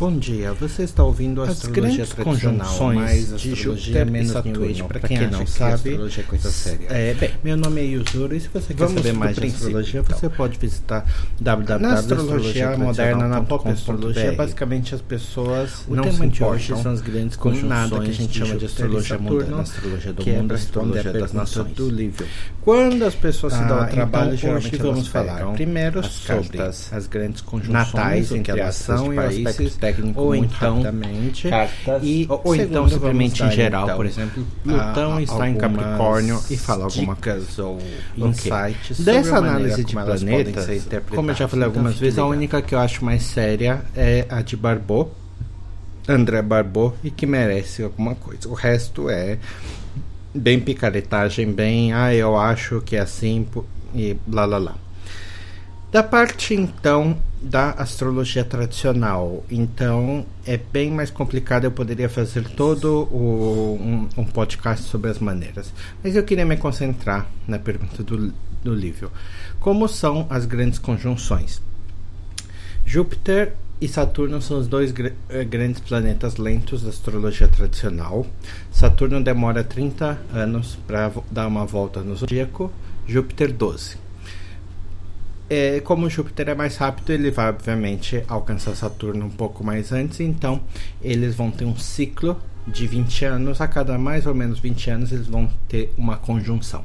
Bom dia, você está ouvindo a As astrologia grandes conjunções mais de astrologia Júpiter e Saturno, para quem quem não sabe. astrologia é coisa séria. É, bem, meu nome é Yuzuru e se você quer saber mais de astrologia, então. você pode visitar Na astrologia moderna, na pop astrologia, www.astrologia basicamente as pessoas O não tema se de hoje são as grandes conjunções nada que a gente chama de astrologia Saturno, moderna, astrologia do que é mundo, responder astrologia a das nações. do Lívio. Quando as pessoas se dão Ah, ao trabalho, então, geralmente hoje vamos falar primeiro as sobre as grandes conjunções natais, entre de e países, técnico ou muito então rapidamente. cartas, e ou, ou então simplesmente em geral, então, por exemplo, Plutão a- está em Capricórnio e fala alguma coisa. ou insights sobre Dessa análise de como planetas, como eu já falei Então, algumas vezes, a única que eu acho mais séria é a de Barbot, André Barbot, e que merece alguma coisa. O resto é bem picaretagem, bem, ah, eu acho que é assim e blá blá blá. Da parte então da astrologia tradicional, então é bem mais complicado. Eu poderia fazer todo o, um, um podcast sobre as maneiras, mas eu queria me concentrar na pergunta do, do Lívio: como são as grandes conjunções? Júpiter e Saturno são os dois gr- eh, grandes planetas lentos da astrologia tradicional. Saturno demora 30 anos para dar uma volta no zodíaco, Júpiter 12. É, como Júpiter é mais rápido, ele vai obviamente alcançar Saturno um pouco mais antes, então eles vão ter um ciclo de 20 anos, a cada mais ou menos 20 anos eles vão ter uma conjunção.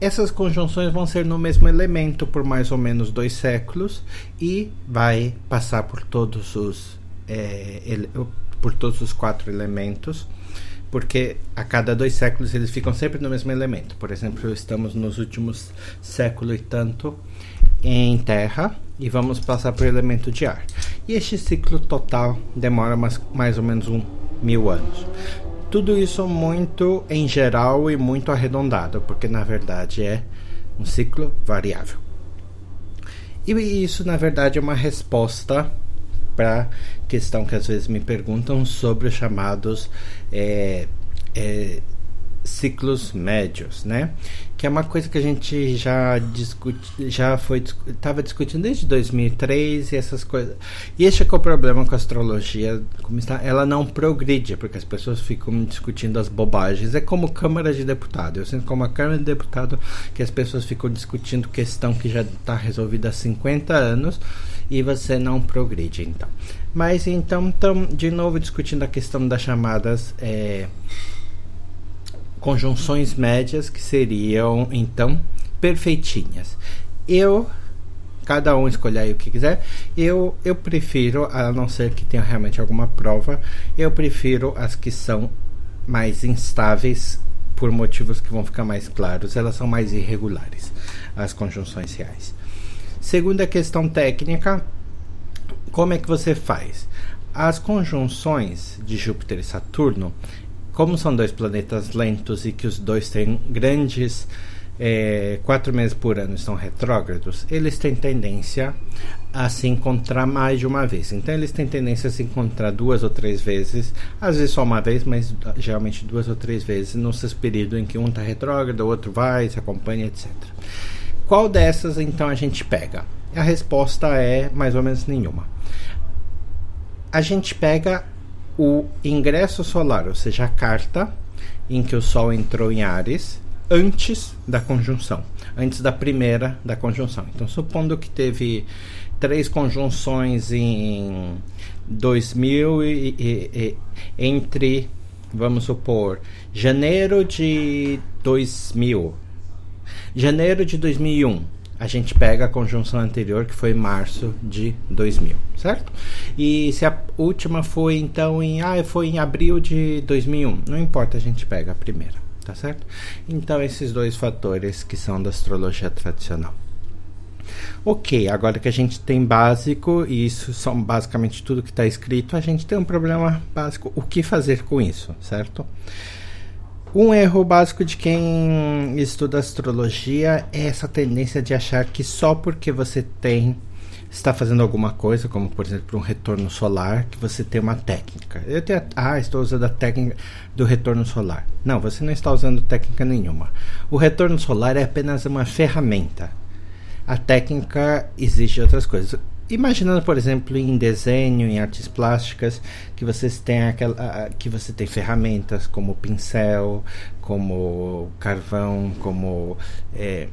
Essas conjunções vão ser no mesmo elemento por mais ou menos dois séculos e vai passar por todos os é, ele- por todos os quatro elementos, porque a cada dois séculos eles ficam sempre no mesmo elemento. Por exemplo, estamos nos últimos século e tanto em Terra e vamos passar para o elemento de ar. E este ciclo total demora mais, mais ou menos um mil anos. Tudo isso muito em geral e muito arredondado, porque na verdade é um ciclo variável. E isso, na verdade, é uma resposta para questão que às vezes me perguntam sobre os chamados é, é, ciclos médios, né? Que é uma coisa que a gente já discute, já foi estava discutindo desde 2003 e essas coisas. E esse é que é o problema com a astrologia, como está, ela não progride, porque as pessoas ficam discutindo as bobagens. É como Câmara de Deputado. Eu sinto como a Câmara de Deputado que as pessoas ficam discutindo questão que já está resolvida há 50 anos e você não progride, então. Mas então, de novo discutindo a questão das chamadas é, conjunções médias que seriam então perfeitinhas. Eu cada um escolher aí o que quiser. Eu eu prefiro, a não ser que tenha realmente alguma prova, eu prefiro as que são mais instáveis por motivos que vão ficar mais claros. Elas são mais irregulares, as conjunções reais. Segunda questão técnica, como é que você faz? As conjunções de Júpiter e Saturno, como são dois planetas lentos e que os dois têm grandes é, quatro meses por ano estão retrógrados, eles têm tendência a se encontrar mais de uma vez. Então eles têm tendência a se encontrar duas ou três vezes, às vezes só uma vez, mas geralmente duas ou três vezes seu período em que um está retrógrado, o outro vai, se acompanha, etc. Qual dessas então a gente pega? A resposta é mais ou menos nenhuma. A gente pega o ingresso solar, ou seja, a carta em que o Sol entrou em Ares antes da conjunção, antes da primeira da conjunção. Então, supondo que teve três conjunções em 2000 e, e, e entre, vamos supor, janeiro de 2000, janeiro de 2001 a gente pega a conjunção anterior, que foi março de 2000, certo? E se a última foi então em, ah, foi em abril de 2001, não importa, a gente pega a primeira, tá certo? Então esses dois fatores que são da astrologia tradicional. Ok, agora que a gente tem básico, e isso são basicamente tudo que está escrito, a gente tem um problema básico, o que fazer com isso, certo? Um erro básico de quem estuda astrologia é essa tendência de achar que só porque você tem está fazendo alguma coisa, como por exemplo um retorno solar, que você tem uma técnica. Eu tenho, ah, estou usando a técnica do retorno solar. Não, você não está usando técnica nenhuma. O retorno solar é apenas uma ferramenta. A técnica exige outras coisas. Imaginando, por exemplo, em desenho, em artes plásticas, que vocês têm aquela, que você tem ferramentas como pincel, como carvão, como é,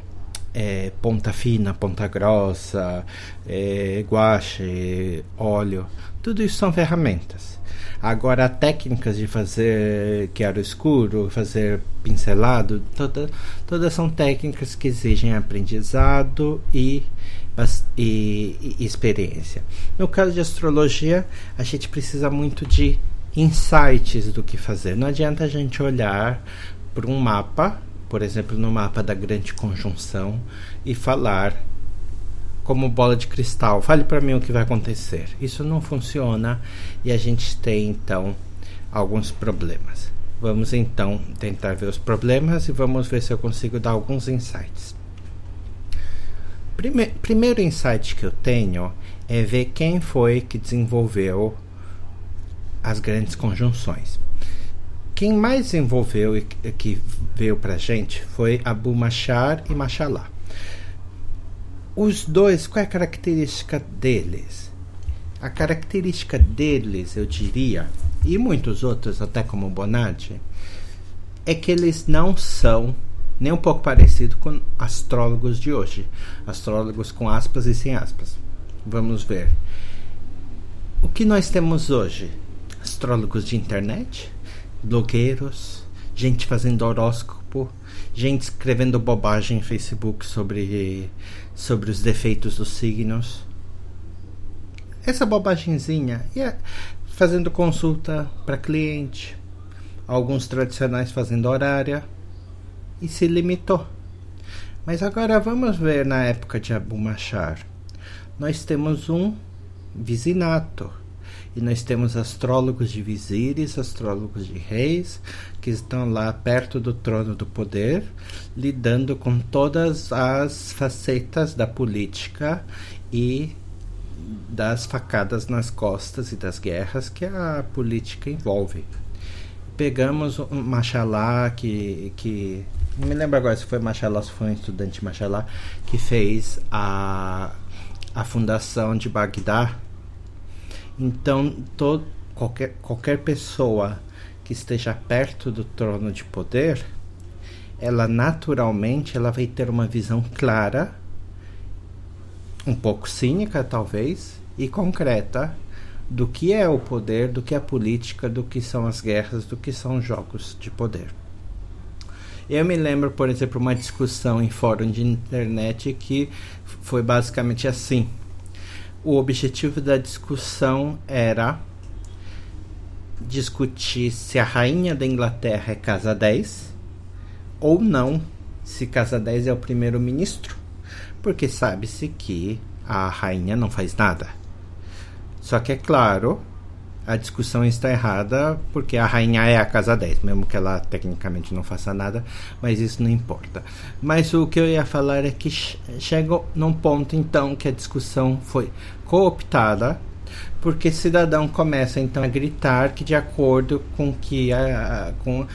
é, ponta fina, ponta grossa, é, guache, óleo, tudo isso são ferramentas. Agora, técnicas de fazer quero escuro, fazer pincelado, toda, todas são técnicas que exigem aprendizado e, e, e experiência. No caso de astrologia, a gente precisa muito de insights do que fazer. Não adianta a gente olhar para um mapa, por exemplo, no mapa da grande conjunção, e falar como bola de cristal. Fale para mim o que vai acontecer. Isso não funciona e a gente tem então alguns problemas. Vamos então tentar ver os problemas e vamos ver se eu consigo dar alguns insights. Prime primeiro insight que eu tenho é ver quem foi que desenvolveu as grandes conjunções. Quem mais desenvolveu e que veio para gente foi Abu Machar e Machalá. Os dois, qual é a característica deles? A característica deles, eu diria, e muitos outros, até como Bonatti, é que eles não são nem um pouco parecidos com astrólogos de hoje. Astrólogos com aspas e sem aspas. Vamos ver. O que nós temos hoje? Astrólogos de internet, blogueiros, gente fazendo horóscopo, gente escrevendo bobagem em Facebook sobre sobre os defeitos dos signos. Essa bobagemzinha ia fazendo consulta para cliente, alguns tradicionais fazendo horária e se limitou. Mas agora vamos ver na época de Abu Machar. Nós temos um vizinato e nós temos astrólogos de vizires, astrólogos de reis, que estão lá perto do trono do poder, lidando com todas as facetas da política e das facadas nas costas e das guerras que a política envolve. Pegamos um Machalá que, que não me lembro agora se foi Machalá se foi um estudante Machalá que fez a, a fundação de Bagdá então, todo, qualquer, qualquer pessoa que esteja perto do trono de poder, ela naturalmente ela vai ter uma visão clara, um pouco cínica talvez, e concreta do que é o poder, do que é a política, do que são as guerras, do que são os jogos de poder. Eu me lembro, por exemplo, uma discussão em fórum de internet que foi basicamente assim o objetivo da discussão era discutir se a rainha da Inglaterra é casa 10 ou não, se casa 10 é o primeiro-ministro, porque sabe-se que a rainha não faz nada. Só que é claro a discussão está errada porque a rainha é a casa 10, mesmo que ela tecnicamente não faça nada, mas isso não importa. Mas o que eu ia falar é que chega num ponto então que a discussão foi cooptada porque cidadão começa então a gritar que de acordo com que a, com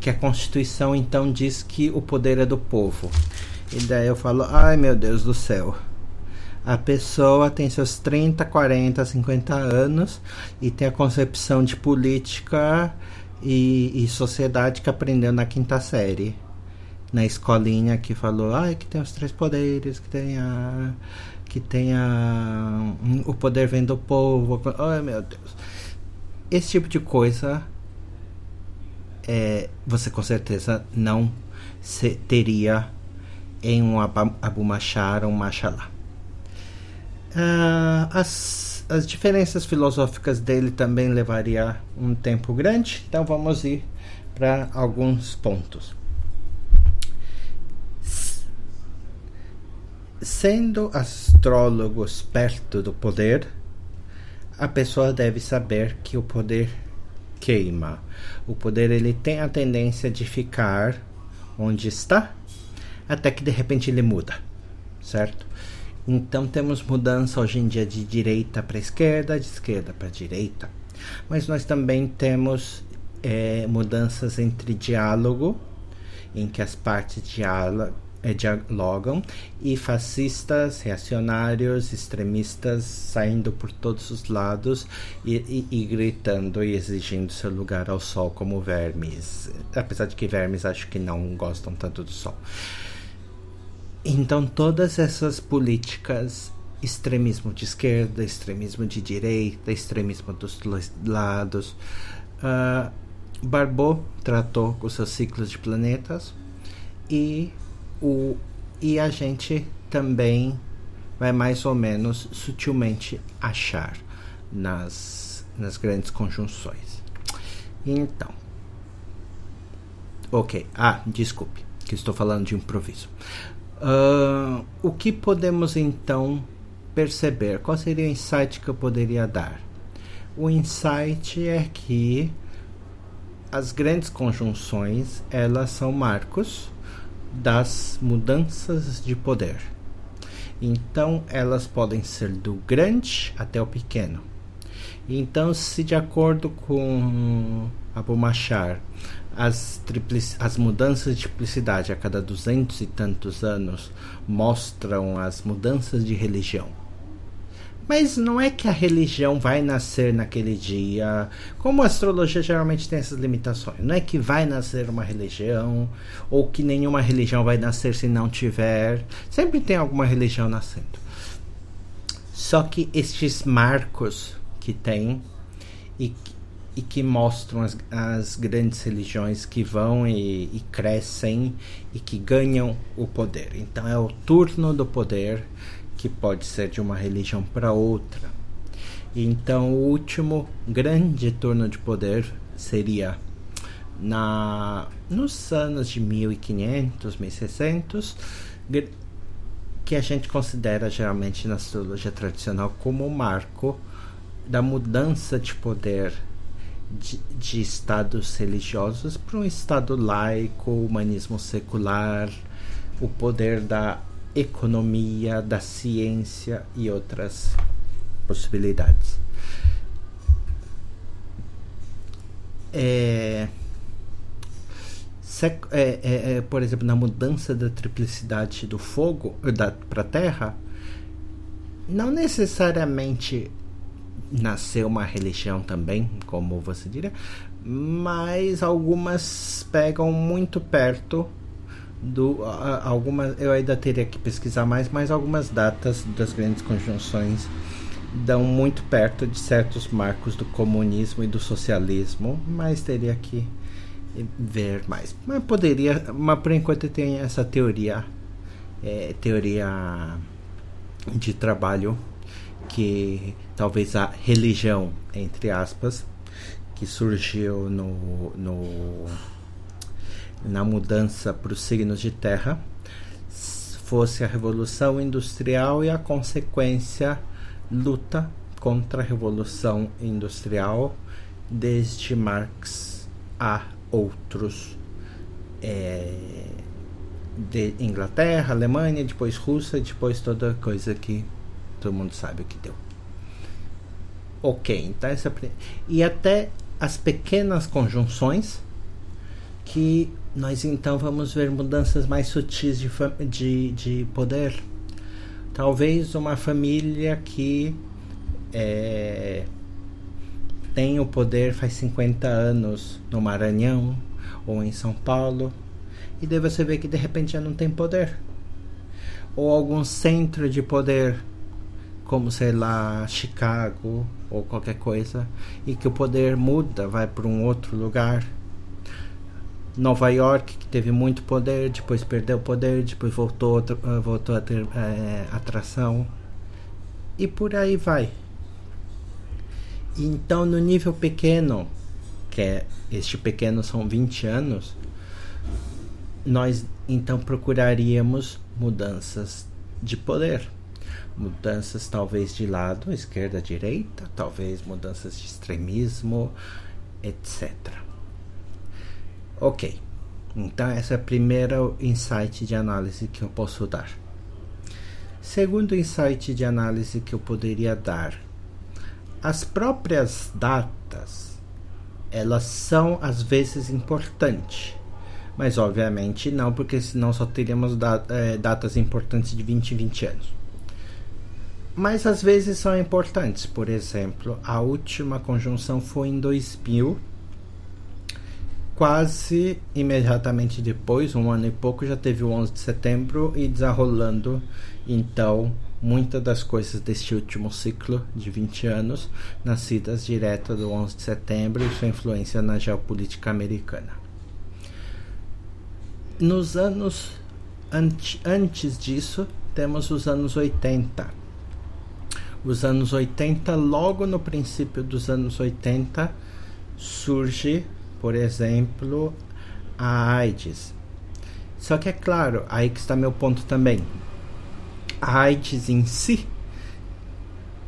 que a Constituição então diz que o poder é do povo. E daí eu falo, ai meu Deus do céu a pessoa tem seus 30, 40, 50 anos e tem a concepção de política e, e sociedade que aprendeu na quinta série. Na escolinha que falou ah, que tem os três poderes, que tem a. que tem a. o poder vem do povo. Ai meu Deus. Esse tipo de coisa é, você com certeza não se, teria em um Abu Machar ou um Machalá. Uh, as, as diferenças filosóficas dele também levaria um tempo grande, então vamos ir para alguns pontos. Sendo astrólogos perto do poder, a pessoa deve saber que o poder queima. O poder ele tem a tendência de ficar onde está até que de repente ele muda, certo? Então temos mudança hoje em dia de direita para esquerda, de esquerda para direita. Mas nós também temos é, mudanças entre diálogo, em que as partes é, dialogam e fascistas, reacionários, extremistas saindo por todos os lados e, e, e, gritando e exigindo seu lugar ao sol como vermes. Apesar de que vermes acho que não gostam tanto do sol. Então todas essas políticas extremismo de esquerda, extremismo de direita, extremismo dos dois lados. Uh, Barbot tratou com seus ciclos de planetas e, o, e a gente também vai mais ou menos sutilmente achar nas, nas grandes conjunções. Então, ok. Ah, desculpe, que estou falando de improviso. Uh, o que podemos então perceber? Qual seria o insight que eu poderia dar? O insight é que as grandes conjunções elas são marcos das mudanças de poder. Então elas podem ser do grande até o pequeno. Então, se de acordo com Abu Machar, as, as mudanças de triplicidade a cada duzentos e tantos anos mostram as mudanças de religião mas não é que a religião vai nascer naquele dia. Como a astrologia geralmente tem essas limitações. Não é que vai nascer uma religião, ou que nenhuma religião vai nascer se não tiver. Sempre tem alguma religião nascendo. Só que estes marcos que tem e, e que mostram as, as grandes religiões que vão e, e crescem e que ganham o poder. Então é o turno do poder que pode ser de uma religião para outra. Então, o último grande turno de poder seria na nos anos de 1500, 1600, que a gente considera geralmente na astrologia tradicional como o marco da mudança de poder de, de estados religiosos para um estado laico, humanismo secular, o poder da economia, da ciência e outras possibilidades. É, é, é, é, por exemplo, na mudança da triplicidade do fogo para a Terra, não necessariamente nasceu uma religião também, como você diria, mas algumas pegam muito perto do algumas eu ainda teria que pesquisar mais, mas algumas datas das grandes conjunções dão muito perto de certos marcos do comunismo e do socialismo, mas teria que ver mais. Mas poderia, mas por enquanto tem essa teoria, é, teoria de trabalho que talvez a religião entre aspas que surgiu no, no na mudança para os signos de terra fosse a revolução industrial e a consequência luta contra a revolução industrial desde Marx a outros é, de Inglaterra, Alemanha, depois Rússia, depois toda coisa que todo mundo sabe o que deu. Ok, então essa e até as pequenas conjunções que nós então vamos ver mudanças mais sutis de, de, de poder. Talvez uma família que é, tem o poder faz 50 anos no Maranhão ou em São Paulo, e daí você vê que de repente já não tem poder. Ou algum centro de poder, como sei lá, Chicago ou qualquer coisa, e que o poder muda, vai para um outro lugar Nova York, que teve muito poder, depois perdeu poder, depois voltou, uh, voltou a ter é, atração. E por aí vai. Então, no nível pequeno, que é este pequeno são 20 anos, nós então procuraríamos mudanças de poder. Mudanças talvez de lado, esquerda, direita, talvez mudanças de extremismo, etc. Ok, então essa é a primeira insight de análise que eu posso dar. Segundo insight de análise que eu poderia dar, as próprias datas elas são às vezes importantes, Mas obviamente não, porque senão só teríamos é, datas importantes de 20 em 20 anos. Mas às vezes são importantes. Por exemplo, a última conjunção foi em 2000 quase imediatamente depois, um ano e pouco, já teve o 11 de setembro e desenrolando então muitas das coisas deste último ciclo de 20 anos, nascidas direto do 11 de setembro e sua influência na geopolítica americana. Nos anos antes disso, temos os anos 80. Os anos 80, logo no princípio dos anos 80, surge por exemplo, a AIDS. Só que é claro, aí que está meu ponto também. A AIDS em si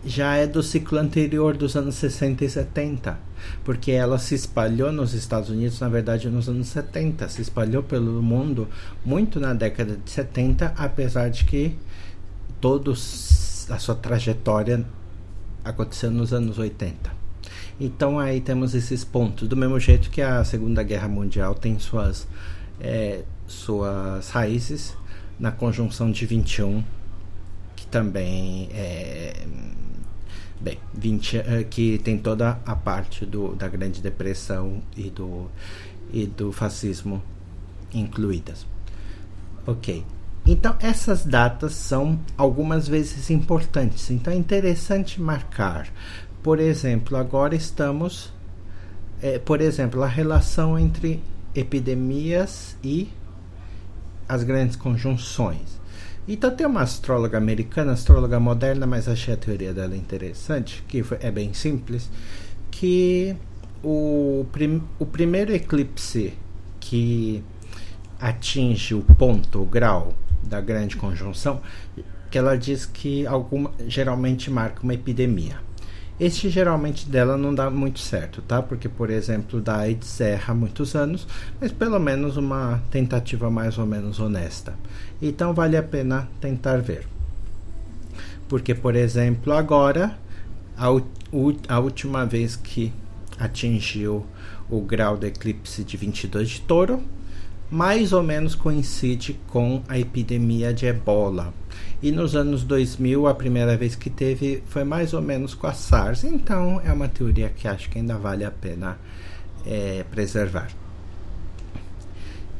já é do ciclo anterior dos anos 60 e 70, porque ela se espalhou nos Estados Unidos, na verdade, nos anos 70, se espalhou pelo mundo muito na década de 70, apesar de que toda a sua trajetória aconteceu nos anos 80. Então aí temos esses pontos. Do mesmo jeito que a Segunda Guerra Mundial tem suas, é, suas raízes na conjunção de 21, que também é. Bem, 20, é, que tem toda a parte do, da Grande Depressão e do, e do fascismo incluídas. Ok. Então, essas datas são algumas vezes importantes. Então, é interessante marcar por exemplo, agora estamos. É, por exemplo, a relação entre epidemias e as grandes conjunções. Então tem uma astróloga americana, astróloga moderna, mas achei a teoria dela interessante, que é bem simples, que o, prim, o primeiro eclipse que atinge o ponto, o grau da grande conjunção, que ela diz que alguma, geralmente marca uma epidemia. Este geralmente dela não dá muito certo, tá? Porque, por exemplo, da AIDS erra muitos anos, mas pelo menos uma tentativa mais ou menos honesta. Então vale a pena tentar ver. Porque, por exemplo, agora, a, a última vez que atingiu o grau do eclipse de 22 de touro, mais ou menos coincide com a epidemia de ebola. E nos anos 2000, a primeira vez que teve foi mais ou menos com a SARS. Então, é uma teoria que acho que ainda vale a pena é, preservar.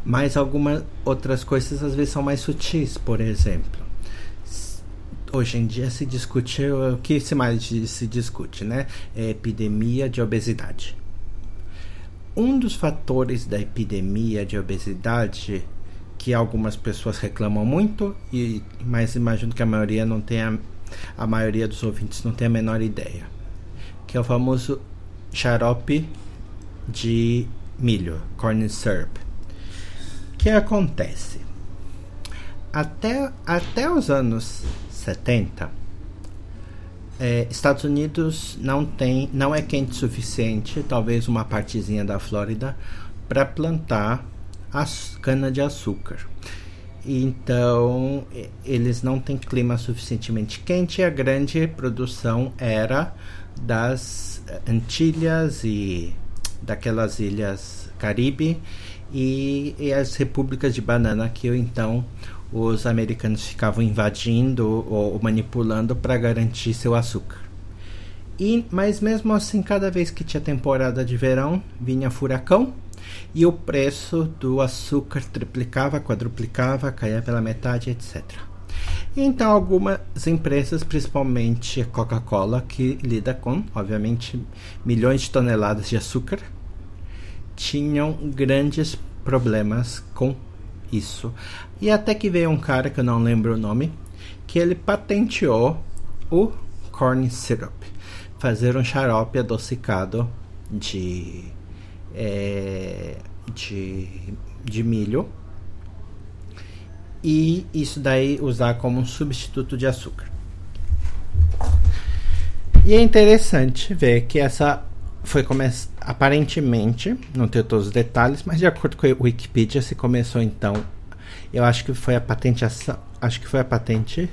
Mas algumas outras coisas às vezes são mais sutis, por exemplo. Hoje em dia se discute o que se mais se discute, né? É epidemia de obesidade. Um dos fatores da epidemia de obesidade que algumas pessoas reclamam muito, e mas imagino que a maioria não tenha a maioria dos ouvintes não tem a menor ideia, que é o famoso xarope de milho, corn syrup. O que acontece? Até, até os anos 70, é, Estados Unidos não tem, não é quente o suficiente, talvez uma partezinha da Flórida, para plantar cana-de-açúcar. Então, eles não têm clima suficientemente quente e a grande produção era das Antilhas e daquelas ilhas Caribe e, e as repúblicas de banana que então os americanos ficavam invadindo ou manipulando para garantir seu açúcar. E, mas mesmo assim, cada vez que tinha temporada de verão, vinha furacão e o preço do açúcar triplicava, quadruplicava, caía pela metade, etc. Então, algumas empresas, principalmente a Coca-Cola, que lida com, obviamente, milhões de toneladas de açúcar, tinham grandes problemas com isso. E até que veio um cara que eu não lembro o nome, que ele patenteou o corn syrup, fazer um xarope adocicado de é, de, de milho e isso daí usar como um substituto de açúcar. E é interessante ver que essa foi começar aparentemente, não tenho todos os detalhes, mas de acordo com a Wikipedia se começou então, eu acho que foi a patente acho que foi a patente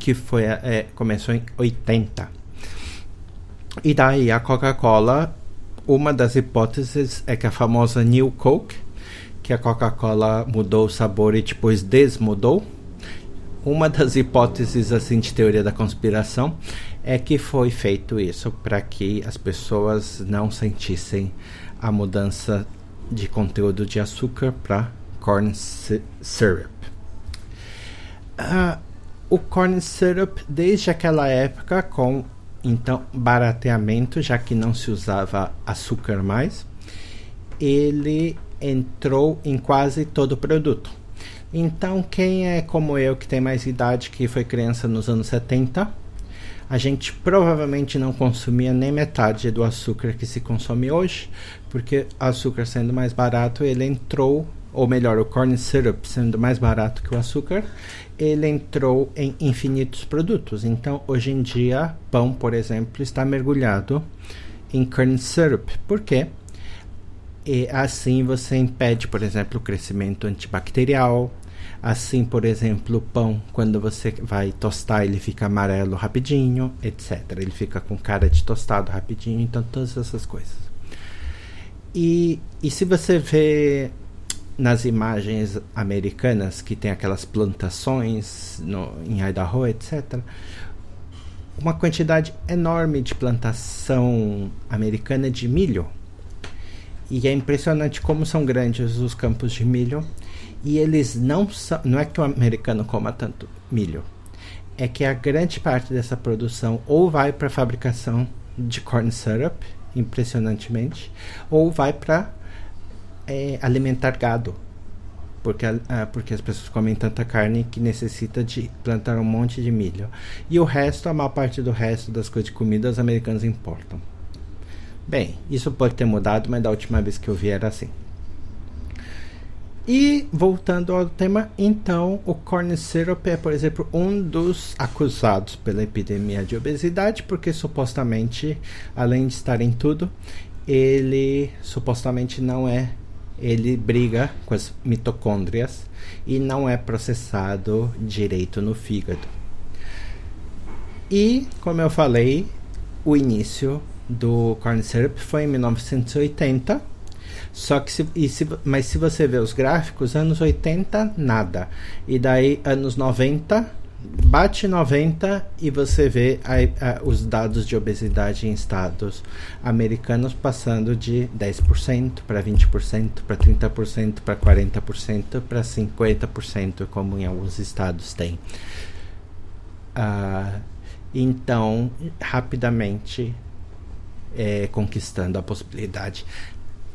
que foi é, começou em 80. E daí a Coca-Cola uma das hipóteses é que a famosa New Coke, que a Coca-Cola mudou o sabor e depois desmudou. Uma das hipóteses assim de teoria da conspiração é que foi feito isso para que as pessoas não sentissem a mudança de conteúdo de açúcar para corn syrup. Uh, o corn syrup, desde aquela época, com então barateamento, já que não se usava açúcar mais, ele entrou em quase todo o produto. Então, quem é como eu, que tem mais idade, que foi criança nos anos 70, a gente provavelmente não consumia nem metade do açúcar que se consome hoje, porque açúcar sendo mais barato, ele entrou, ou melhor, o corn syrup sendo mais barato que o açúcar, ele entrou em infinitos produtos. Então, hoje em dia, pão, por exemplo, está mergulhado em corn syrup. Por quê? E assim você impede, por exemplo, o crescimento antibacterial. Assim, por exemplo, o pão, quando você vai tostar, ele fica amarelo rapidinho, etc. Ele fica com cara de tostado rapidinho, então todas essas coisas. E, e se você vê nas imagens americanas que tem aquelas plantações no, em Idaho, etc., uma quantidade enorme de plantação americana de milho e é impressionante como são grandes os campos de milho. E eles não são. Não é que o americano coma tanto milho. É que a grande parte dessa produção ou vai para a fabricação de corn syrup, impressionantemente, ou vai para é, alimentar gado. Porque, porque as pessoas comem tanta carne que necessita de plantar um monte de milho. E o resto, a maior parte do resto das coisas de comida, os americanos importam. Bem, isso pode ter mudado, mas da última vez que eu vi era assim. E voltando ao tema, então, o corn syrup é, por exemplo, um dos acusados pela epidemia de obesidade, porque supostamente, além de estar em tudo, ele supostamente não é, ele briga com as mitocôndrias e não é processado direito no fígado. E, como eu falei, o início do corn syrup foi em 1980. Só que se, se, mas se você ver os gráficos, anos 80 nada. E daí anos 90 bate 90 e você vê a, a, os dados de obesidade em estados americanos passando de 10% para 20%, para 30%, para 40%, para 50%, como em alguns estados tem. Uh, então, rapidamente é, conquistando a possibilidade.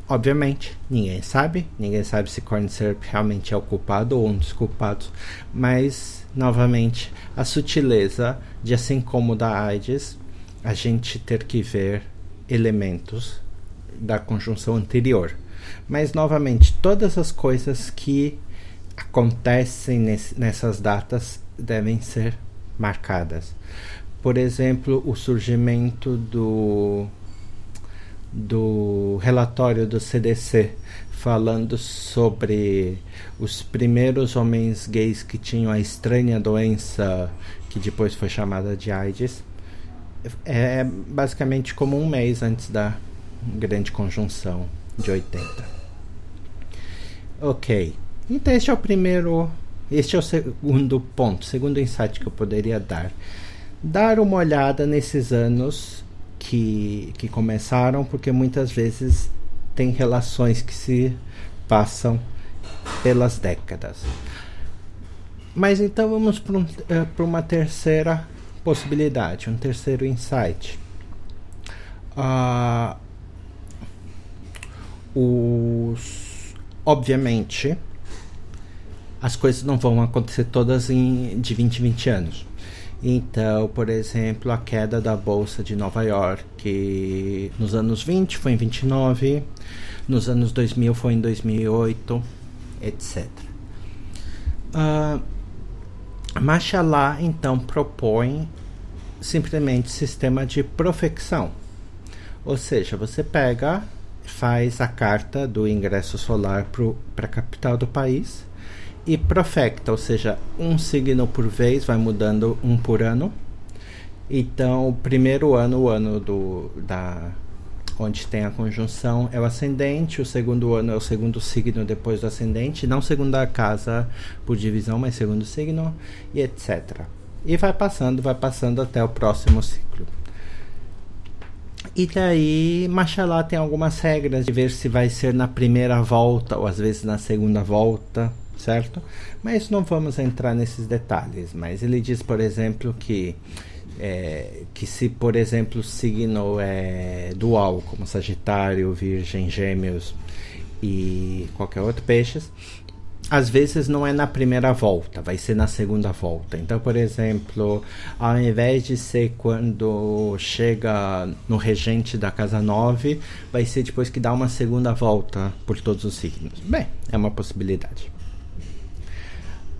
Obviamente, ninguém sabe, ninguém sabe se corn syrup realmente é o culpado ou um dos culpados, mas novamente a sutileza de assim como da AIDS, a gente ter que ver elementos da conjunção anterior. Mas novamente, todas as coisas que acontecem nesse, nessas datas devem ser marcadas. Por exemplo, o surgimento do do relatório do CDC falando sobre os primeiros homens gays que tinham a estranha doença que depois foi chamada de AIDS. É basicamente como um mês antes da grande conjunção de 80. Ok. Então este é o primeiro. Este é o segundo ponto, segundo insight que eu poderia dar. Dar uma olhada nesses anos que, que começaram, porque muitas vezes tem relações que se passam pelas décadas. Mas então vamos para um, uh, uma terceira possibilidade, um terceiro insight. Uh, os, obviamente, as coisas não vão acontecer todas em, de 20 em 20 anos. Então, por exemplo, a queda da bolsa de Nova York que nos anos 20 foi em 29, nos anos 2000 foi em 2008, etc. Uh, Machalá então propõe simplesmente sistema de profecção, ou seja, você pega, faz a carta do ingresso solar para a capital do país e profecta, ou seja, um signo por vez, vai mudando um por ano. Então, o primeiro ano, o ano do, da, onde tem a conjunção é o ascendente, o segundo ano é o segundo signo depois do ascendente, não segunda casa por divisão, mas segundo signo, e etc. E vai passando, vai passando até o próximo ciclo. E daí, Machalá tem algumas regras de ver se vai ser na primeira volta ou às vezes na segunda volta, certo? Mas não vamos entrar nesses detalhes. Mas ele diz, por exemplo, que é, que se, por exemplo, o signo é dual, como Sagitário, Virgem, Gêmeos e qualquer outro peixes, às vezes não é na primeira volta, vai ser na segunda volta. Então, por exemplo, ao invés de ser quando chega no regente da casa 9, vai ser depois que dá uma segunda volta por todos os signos. Bem, é uma possibilidade.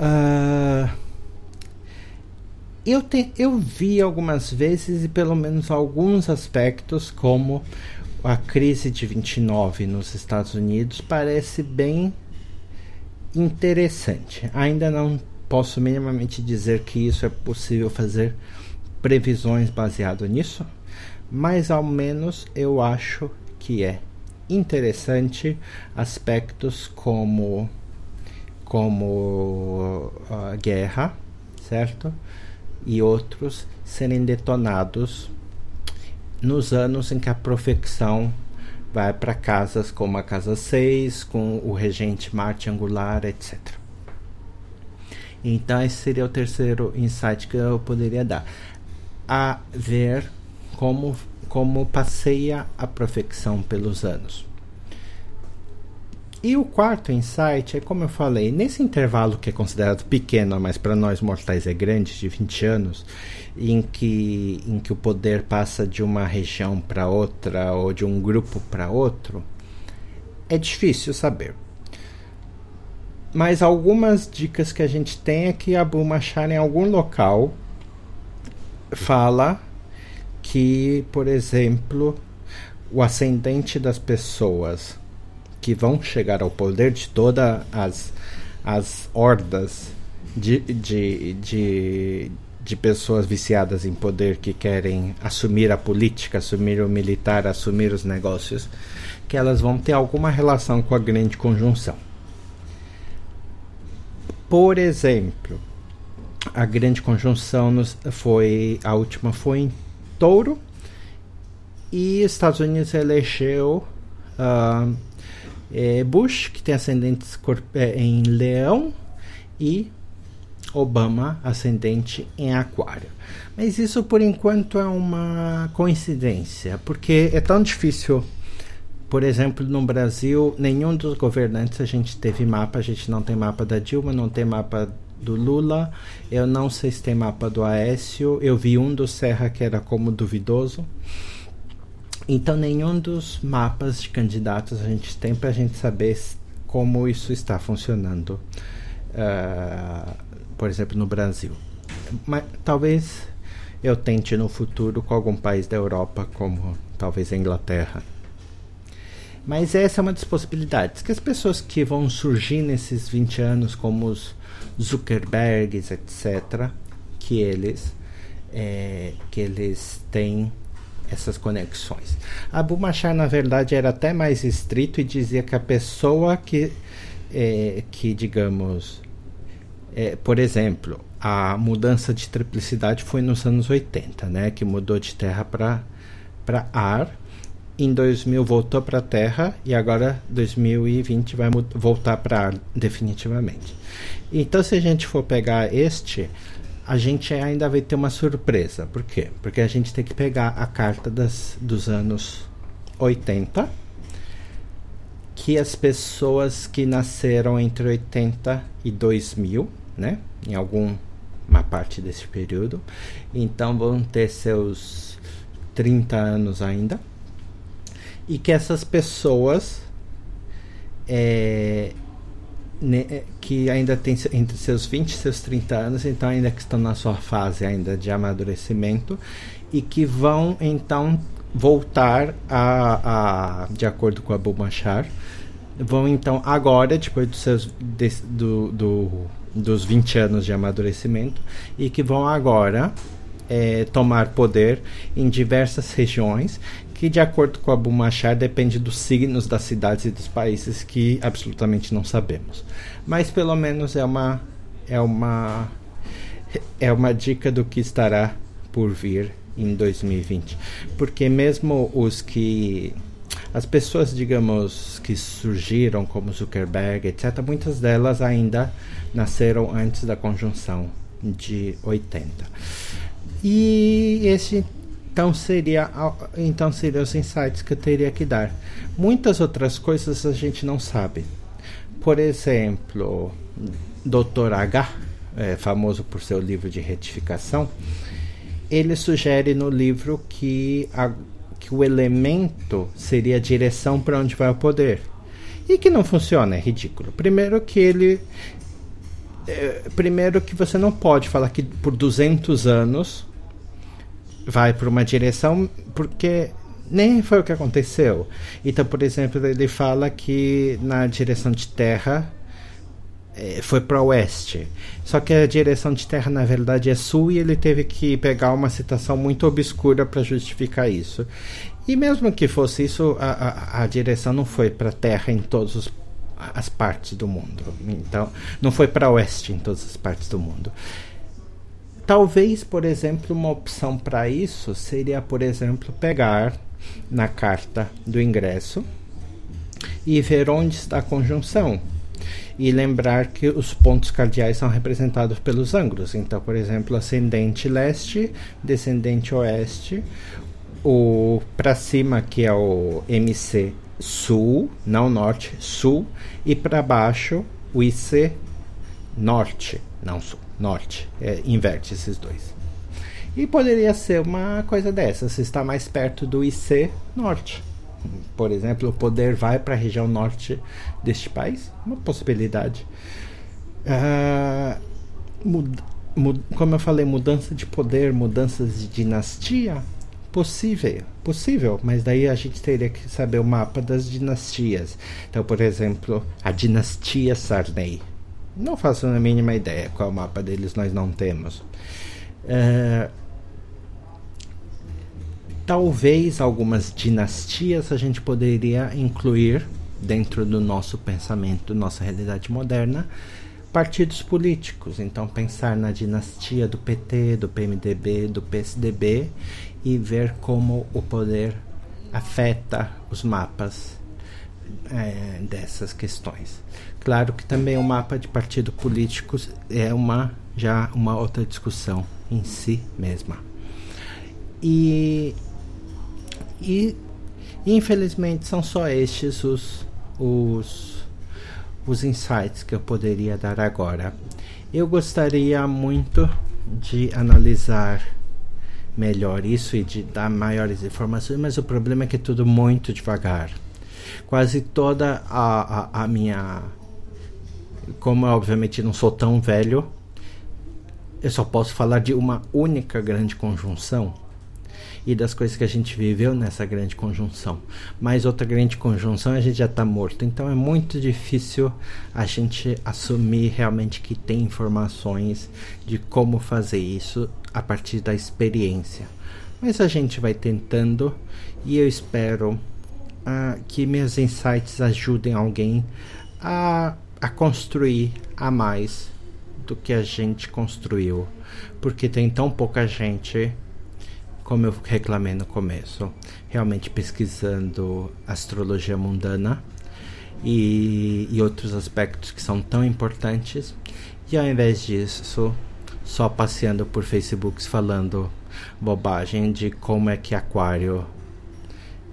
Uh, eu, te, eu vi algumas vezes e pelo menos alguns aspectos como a crise de 29 nos Estados Unidos parece bem interessante. Ainda não posso minimamente dizer que isso é possível fazer previsões baseado nisso, mas ao menos eu acho que é interessante aspectos como como a guerra, certo? E outros serem detonados nos anos em que a profecção vai para casas como a casa 6, com o regente Marte angular, etc. Então, esse seria o terceiro insight que eu poderia dar. A ver como, como passeia a profecção pelos anos. E o quarto insight é, como eu falei, nesse intervalo que é considerado pequeno, mas para nós mortais é grande, de 20 anos, em que, em que o poder passa de uma região para outra ou de um grupo para outro, é difícil saber. Mas algumas dicas que a gente tem é que Abu Machar, em algum local, fala que, por exemplo, o ascendente das pessoas que vão chegar ao poder de todas as, as hordas de, de, de, de pessoas viciadas em poder que querem assumir a política, assumir o militar, assumir os negócios, que elas vão ter alguma relação com a grande conjunção. Por exemplo, a grande conjunção nos, foi a última foi em Touro e Estados Unidos elegeu uh, é, Bush, que tem ascendente é, em Leão, e Obama, ascendente em Aquário. Mas isso por enquanto é uma coincidência, porque é tão difícil. Por exemplo, no Brasil, nenhum dos governantes a gente teve mapa, a gente não tem mapa da Dilma, não tem mapa do Lula, eu não sei se tem mapa do Aécio, eu vi um do Serra que era como duvidoso. Então, nenhum dos mapas de candidatos a gente tem para a gente saber como isso está funcionando, uh, por exemplo, no Brasil. Mas talvez eu tente no futuro com algum país da Europa, como talvez a Inglaterra. Mas essa é uma das possibilidades. Que as pessoas que vão surgir nesses 20 anos, como os Zuckerbergs, etc., que eles, é, que eles têm essas conexões. Abu Machar, na verdade, era até mais estrito e dizia que a pessoa que, é, que digamos, é, por exemplo, a mudança de triplicidade foi nos anos 80, né, que mudou de terra para ar. Em 2000 voltou para a terra e agora 2020 vai voltar para ar definitivamente. Então, se a gente for pegar este, a gente ainda vai ter uma surpresa. Por quê? Porque a gente tem que pegar a carta das, dos anos 80, que as pessoas que nasceram entre 80 e 2000, né? Em alguma parte desse período, então vão ter seus 30 anos ainda. E que essas pessoas é, que ainda tem entre seus 20 e seus 30 anos, então ainda que estão na sua fase ainda de amadurecimento e que vão então voltar a, a de acordo com a Machar, vão então agora, depois dos seus de, do, do, dos 20 anos de amadurecimento, e que vão agora é, tomar poder em diversas regiões que de acordo com Abu Machar depende dos signos das cidades e dos países que absolutamente não sabemos. Mas pelo menos é uma é uma é uma dica do que estará por vir em 2020, porque mesmo os que as pessoas, digamos, que surgiram como Zuckerberg, etc, muitas delas ainda nasceram antes da conjunção de 80. E esse então seria, então seria os insights que eu teria que dar. Muitas outras coisas a gente não sabe. Por exemplo, Dr. H, é, famoso por seu livro de retificação, ele sugere no livro que, a, que o elemento seria a direção para onde vai o poder. E que não funciona, é ridículo. Primeiro que ele. É, primeiro que você não pode falar que por 200 anos vai para uma direção porque nem foi o que aconteceu. Então, por exemplo, ele fala que na direção de terra é, foi para oeste. Só que a direção de terra na verdade é sul e ele teve que pegar uma citação muito obscura para justificar isso. E mesmo que fosse isso, a, a, a direção não foi para terra em todas as partes do mundo. Então, não foi para oeste em todas as partes do mundo. Talvez, por exemplo, uma opção para isso seria, por exemplo, pegar na carta do ingresso e ver onde está a conjunção. E lembrar que os pontos cardeais são representados pelos ângulos. Então, por exemplo, ascendente leste, descendente oeste, o para cima que é o MC sul, não norte, sul, e para baixo o IC norte, não sul norte. É, inverte esses dois. E poderia ser uma coisa dessa, se está mais perto do IC norte. Por exemplo, o poder vai para a região norte deste país, uma possibilidade. Uh, mud, mud, como eu falei, mudança de poder, mudanças de dinastia, possível, possível, mas daí a gente teria que saber o mapa das dinastias. Então, por exemplo, a dinastia Sarney não faço a mínima ideia qual mapa deles nós não temos. É, talvez algumas dinastias a gente poderia incluir dentro do nosso pensamento, nossa realidade moderna, partidos políticos. Então, pensar na dinastia do PT, do PMDB, do PSDB e ver como o poder afeta os mapas é, dessas questões. Claro que também o mapa de partido políticos é uma já uma outra discussão em si mesma. E, e infelizmente são só estes os, os, os insights que eu poderia dar agora. Eu gostaria muito de analisar melhor isso e de dar maiores informações, mas o problema é que é tudo muito devagar. Quase toda a, a, a minha como eu, obviamente não sou tão velho, eu só posso falar de uma única grande conjunção e das coisas que a gente viveu nessa grande conjunção. Mas outra grande conjunção a gente já está morto, então é muito difícil a gente assumir realmente que tem informações de como fazer isso a partir da experiência. Mas a gente vai tentando e eu espero uh, que meus insights ajudem alguém a a construir a mais do que a gente construiu, porque tem tão pouca gente, como eu reclamei no começo, realmente pesquisando astrologia mundana e, e outros aspectos que são tão importantes, e ao invés disso, só passeando por Facebooks falando bobagem de como é que Aquário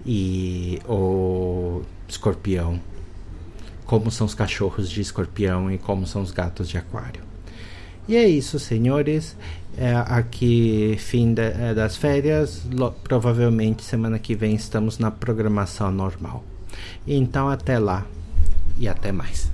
e o Escorpião como são os cachorros de escorpião e como são os gatos de aquário. E é isso, senhores. É aqui, fim de, é, das férias. Lo, provavelmente semana que vem estamos na programação normal. Então, até lá e até mais.